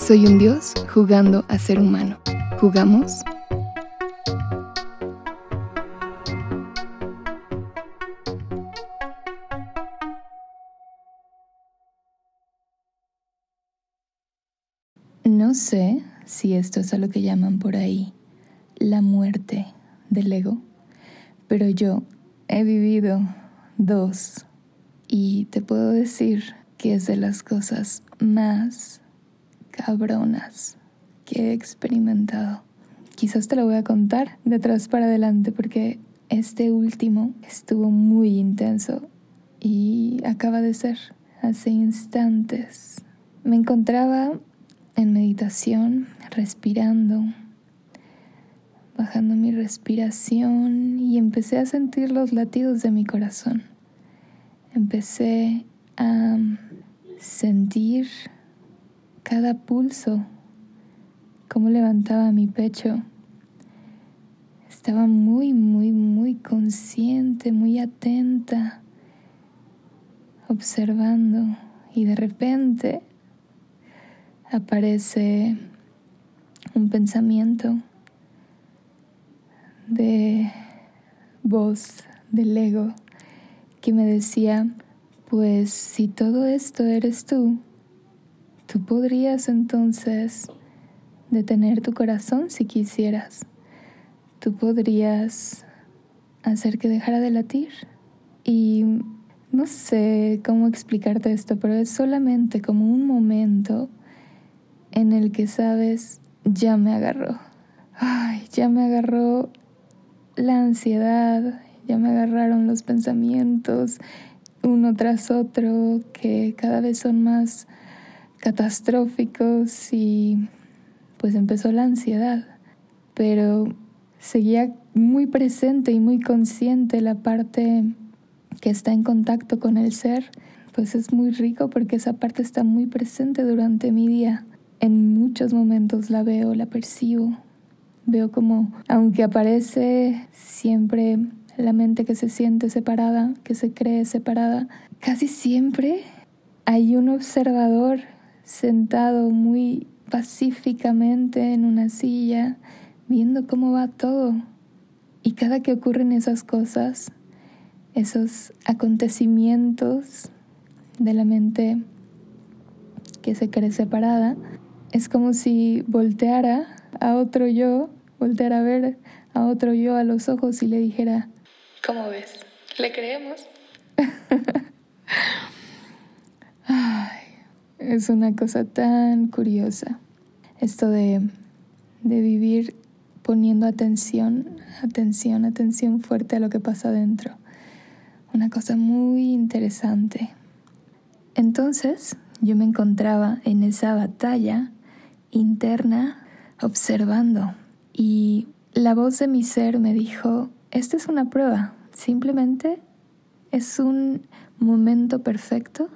soy un dios jugando a ser humano. ¿Jugamos? No sé si esto es a lo que llaman por ahí la muerte del ego, pero yo he vivido dos y te puedo decir que es de las cosas más cabronas que he experimentado. Quizás te lo voy a contar de atrás para adelante porque este último estuvo muy intenso y acaba de ser hace instantes. Me encontraba en meditación, respirando, bajando mi respiración y empecé a sentir los latidos de mi corazón. Empecé a sentir cada pulso, cómo levantaba mi pecho. Estaba muy, muy, muy consciente, muy atenta, observando y de repente aparece un pensamiento de voz del ego que me decía, pues si todo esto eres tú, tú podrías entonces detener tu corazón si quisieras. Tú podrías hacer que dejara de latir. Y no sé cómo explicarte esto, pero es solamente como un momento en el que sabes, ya me agarró. Ay, ya me agarró la ansiedad, ya me agarraron los pensamientos uno tras otro que cada vez son más catastróficos y pues empezó la ansiedad, pero seguía muy presente y muy consciente la parte que está en contacto con el ser, pues es muy rico porque esa parte está muy presente durante mi día. En muchos momentos la veo, la percibo, Veo como, aunque aparece siempre la mente que se siente separada, que se cree separada, casi siempre hay un observador sentado muy pacíficamente en una silla, viendo cómo va todo. Y cada que ocurren esas cosas, esos acontecimientos de la mente que se cree separada, es como si volteara a otro yo, voltear a ver a otro yo a los ojos y le dijera, ¿cómo ves? ¿Le creemos? Ay, es una cosa tan curiosa esto de, de vivir poniendo atención, atención, atención fuerte a lo que pasa adentro. Una cosa muy interesante. Entonces yo me encontraba en esa batalla interna observando y la voz de mi ser me dijo, esta es una prueba, simplemente es un momento perfecto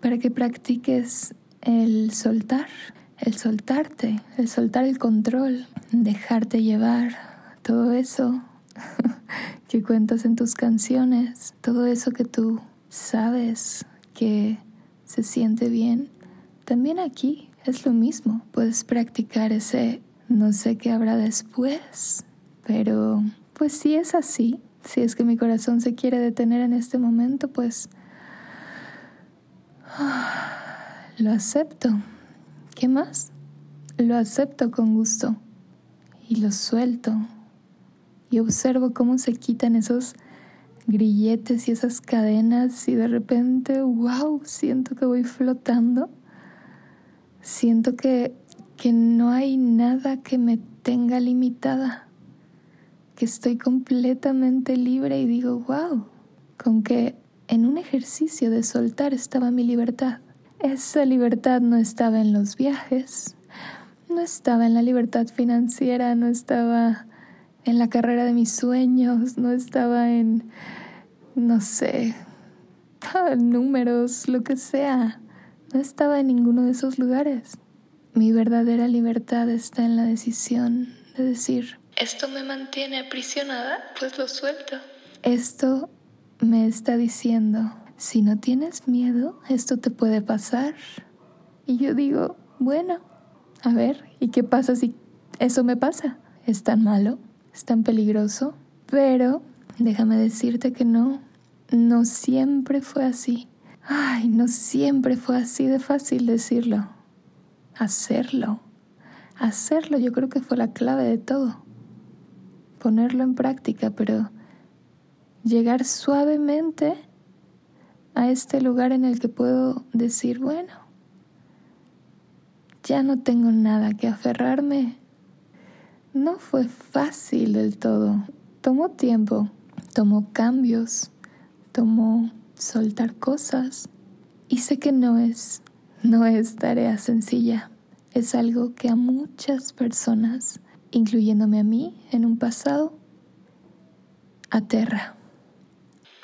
para que practiques el soltar, el soltarte, el soltar el control, dejarte llevar, todo eso que cuentas en tus canciones, todo eso que tú sabes que se siente bien, también aquí es lo mismo. Puedes practicar ese no sé qué habrá después, pero pues si es así, si es que mi corazón se quiere detener en este momento, pues lo acepto. ¿Qué más? Lo acepto con gusto y lo suelto y observo cómo se quitan esos grilletes y esas cadenas y de repente, wow, siento que voy flotando Siento que, que no hay nada que me tenga limitada, que estoy completamente libre y digo, wow, con que en un ejercicio de soltar estaba mi libertad. Esa libertad no estaba en los viajes, no estaba en la libertad financiera, no estaba en la carrera de mis sueños, no estaba en, no sé, números, lo que sea. No estaba en ninguno de esos lugares. Mi verdadera libertad está en la decisión de decir, esto me mantiene aprisionada, pues lo suelto. Esto me está diciendo, si no tienes miedo, esto te puede pasar. Y yo digo, bueno, a ver, ¿y qué pasa si eso me pasa? ¿Es tan malo? ¿Es tan peligroso? Pero déjame decirte que no, no siempre fue así. Ay, no siempre fue así de fácil decirlo. Hacerlo. Hacerlo yo creo que fue la clave de todo. Ponerlo en práctica, pero llegar suavemente a este lugar en el que puedo decir, bueno, ya no tengo nada que aferrarme. No fue fácil del todo. Tomó tiempo, tomó cambios, tomó soltar cosas. Y sé que no es, no es tarea sencilla. Es algo que a muchas personas, incluyéndome a mí en un pasado, aterra.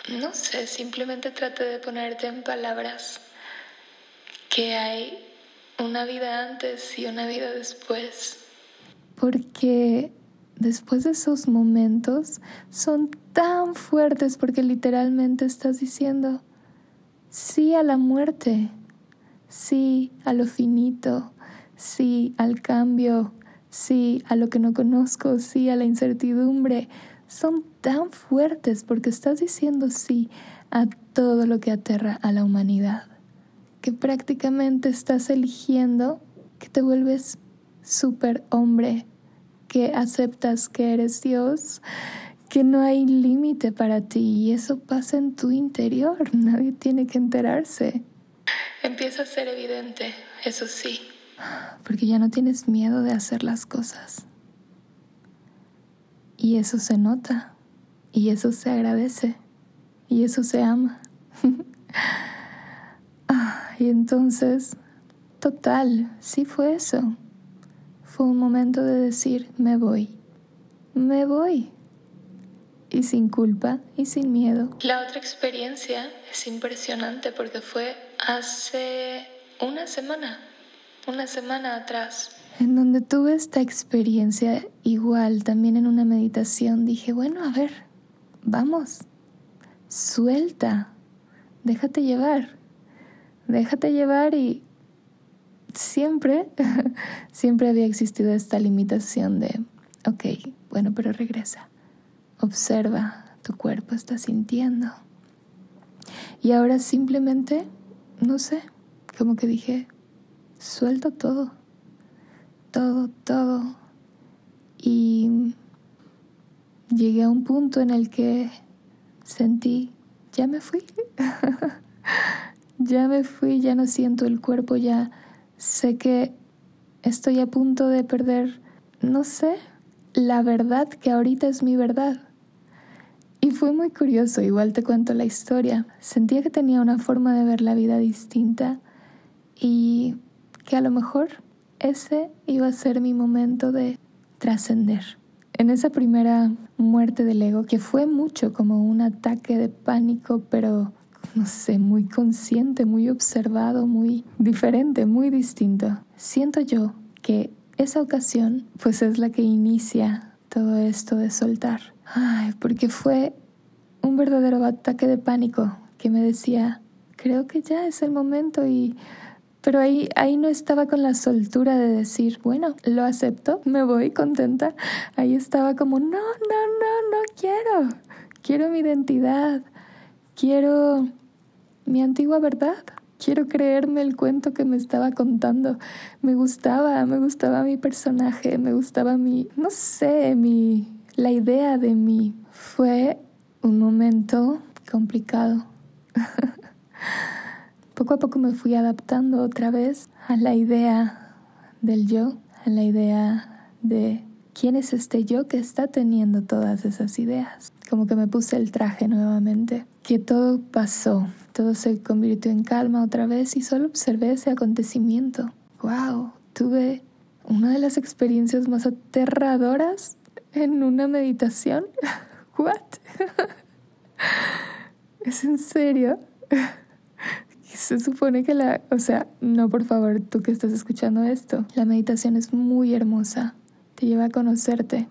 No sé, simplemente trate de ponerte en palabras que hay una vida antes y una vida después. Porque después de esos momentos son tan fuertes porque literalmente estás diciendo sí a la muerte, sí a lo finito, sí al cambio, sí a lo que no conozco, sí a la incertidumbre. Son tan fuertes porque estás diciendo sí a todo lo que aterra a la humanidad que prácticamente estás eligiendo que te vuelves súper hombre, que aceptas que eres Dios, que no hay límite para ti y eso pasa en tu interior, nadie tiene que enterarse. Empieza a ser evidente, eso sí. Porque ya no tienes miedo de hacer las cosas. Y eso se nota, y eso se agradece, y eso se ama. Y entonces, total, sí fue eso. Fue un momento de decir, me voy, me voy. Y sin culpa y sin miedo. La otra experiencia es impresionante porque fue hace una semana, una semana atrás. En donde tuve esta experiencia igual, también en una meditación, dije, bueno, a ver, vamos, suelta, déjate llevar déjate llevar y siempre, siempre había existido esta limitación de, ok, bueno, pero regresa, observa, tu cuerpo está sintiendo. Y ahora simplemente, no sé, como que dije, suelto todo, todo, todo. Y llegué a un punto en el que sentí, ya me fui. ya me fui, ya no siento el cuerpo, ya sé que estoy a punto de perder, no sé, la verdad que ahorita es mi verdad. Y fue muy curioso, igual te cuento la historia. Sentía que tenía una forma de ver la vida distinta y que a lo mejor ese iba a ser mi momento de trascender. En esa primera muerte del ego, que fue mucho como un ataque de pánico, pero no sé, muy consciente, muy observado, muy diferente, muy distinto. Siento yo que esa ocasión pues es la que inicia todo esto de soltar. Porque fue un verdadero ataque de pánico que me decía, creo que ya es el momento y... Pero ahí, ahí no estaba con la soltura de decir, bueno, lo acepto, me voy contenta. Ahí estaba como, no, no, no, no quiero. Quiero mi identidad. Quiero mi antigua verdad. Quiero creerme el cuento que me estaba contando. Me gustaba, me gustaba mi personaje, me gustaba mi, no sé, mi, la idea de mí. Fue un momento complicado. poco a poco me fui adaptando otra vez a la idea del yo, a la idea de quién es este yo que está teniendo todas esas ideas. Como que me puse el traje nuevamente, que todo pasó, todo se convirtió en calma otra vez y solo observé ese acontecimiento. ¡Wow! Tuve una de las experiencias más aterradoras en una meditación. ¿What? ¿Es en serio? Se supone que la, o sea, no por favor, tú que estás escuchando esto, la meditación es muy hermosa, te lleva a conocerte,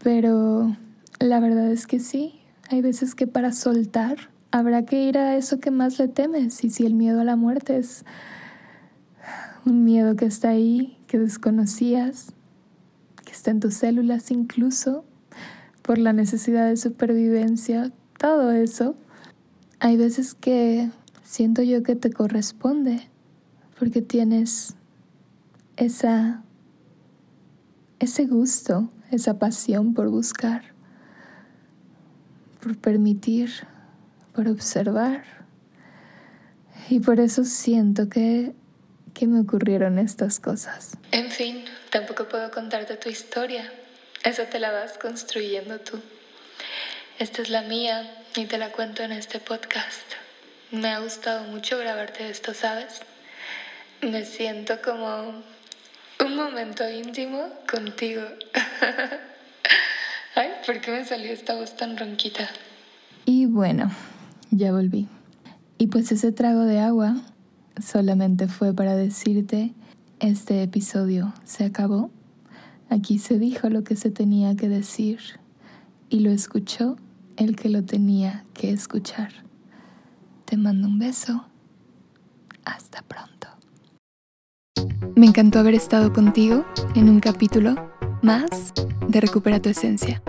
pero la verdad es que sí, hay veces que para soltar habrá que ir a eso que más le temes y si el miedo a la muerte es un miedo que está ahí, que desconocías, que está en tus células incluso, por la necesidad de supervivencia, todo eso, hay veces que siento yo que te corresponde porque tienes esa ese gusto, esa pasión por buscar, por permitir, por observar. Y por eso siento que, que me ocurrieron estas cosas. En fin, tampoco puedo contarte tu historia. Eso te la vas construyendo tú. Esta es la mía y te la cuento en este podcast. Me ha gustado mucho grabarte esto, ¿sabes? Me siento como un momento íntimo contigo. Ay, ¿por qué me salió esta voz tan ronquita? Y bueno, ya volví. Y pues ese trago de agua solamente fue para decirte, este episodio se acabó. Aquí se dijo lo que se tenía que decir y lo escuchó el que lo tenía que escuchar. Te mando un beso. Hasta pronto. Me encantó haber estado contigo en un capítulo más de Recupera tu Esencia.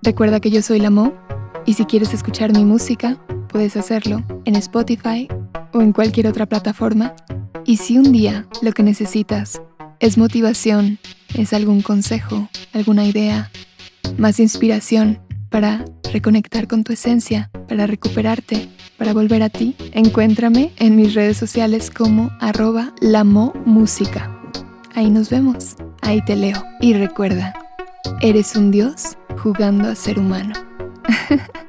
Recuerda que yo soy la Mo y si quieres escuchar mi música, puedes hacerlo en Spotify o en cualquier otra plataforma. Y si un día lo que necesitas es motivación, es algún consejo, alguna idea, más inspiración para reconectar con tu esencia, para recuperarte, para volver a ti, encuéntrame en mis redes sociales como arroba música. Ahí nos vemos, ahí te leo. Y recuerda, eres un dios jugando a ser humano.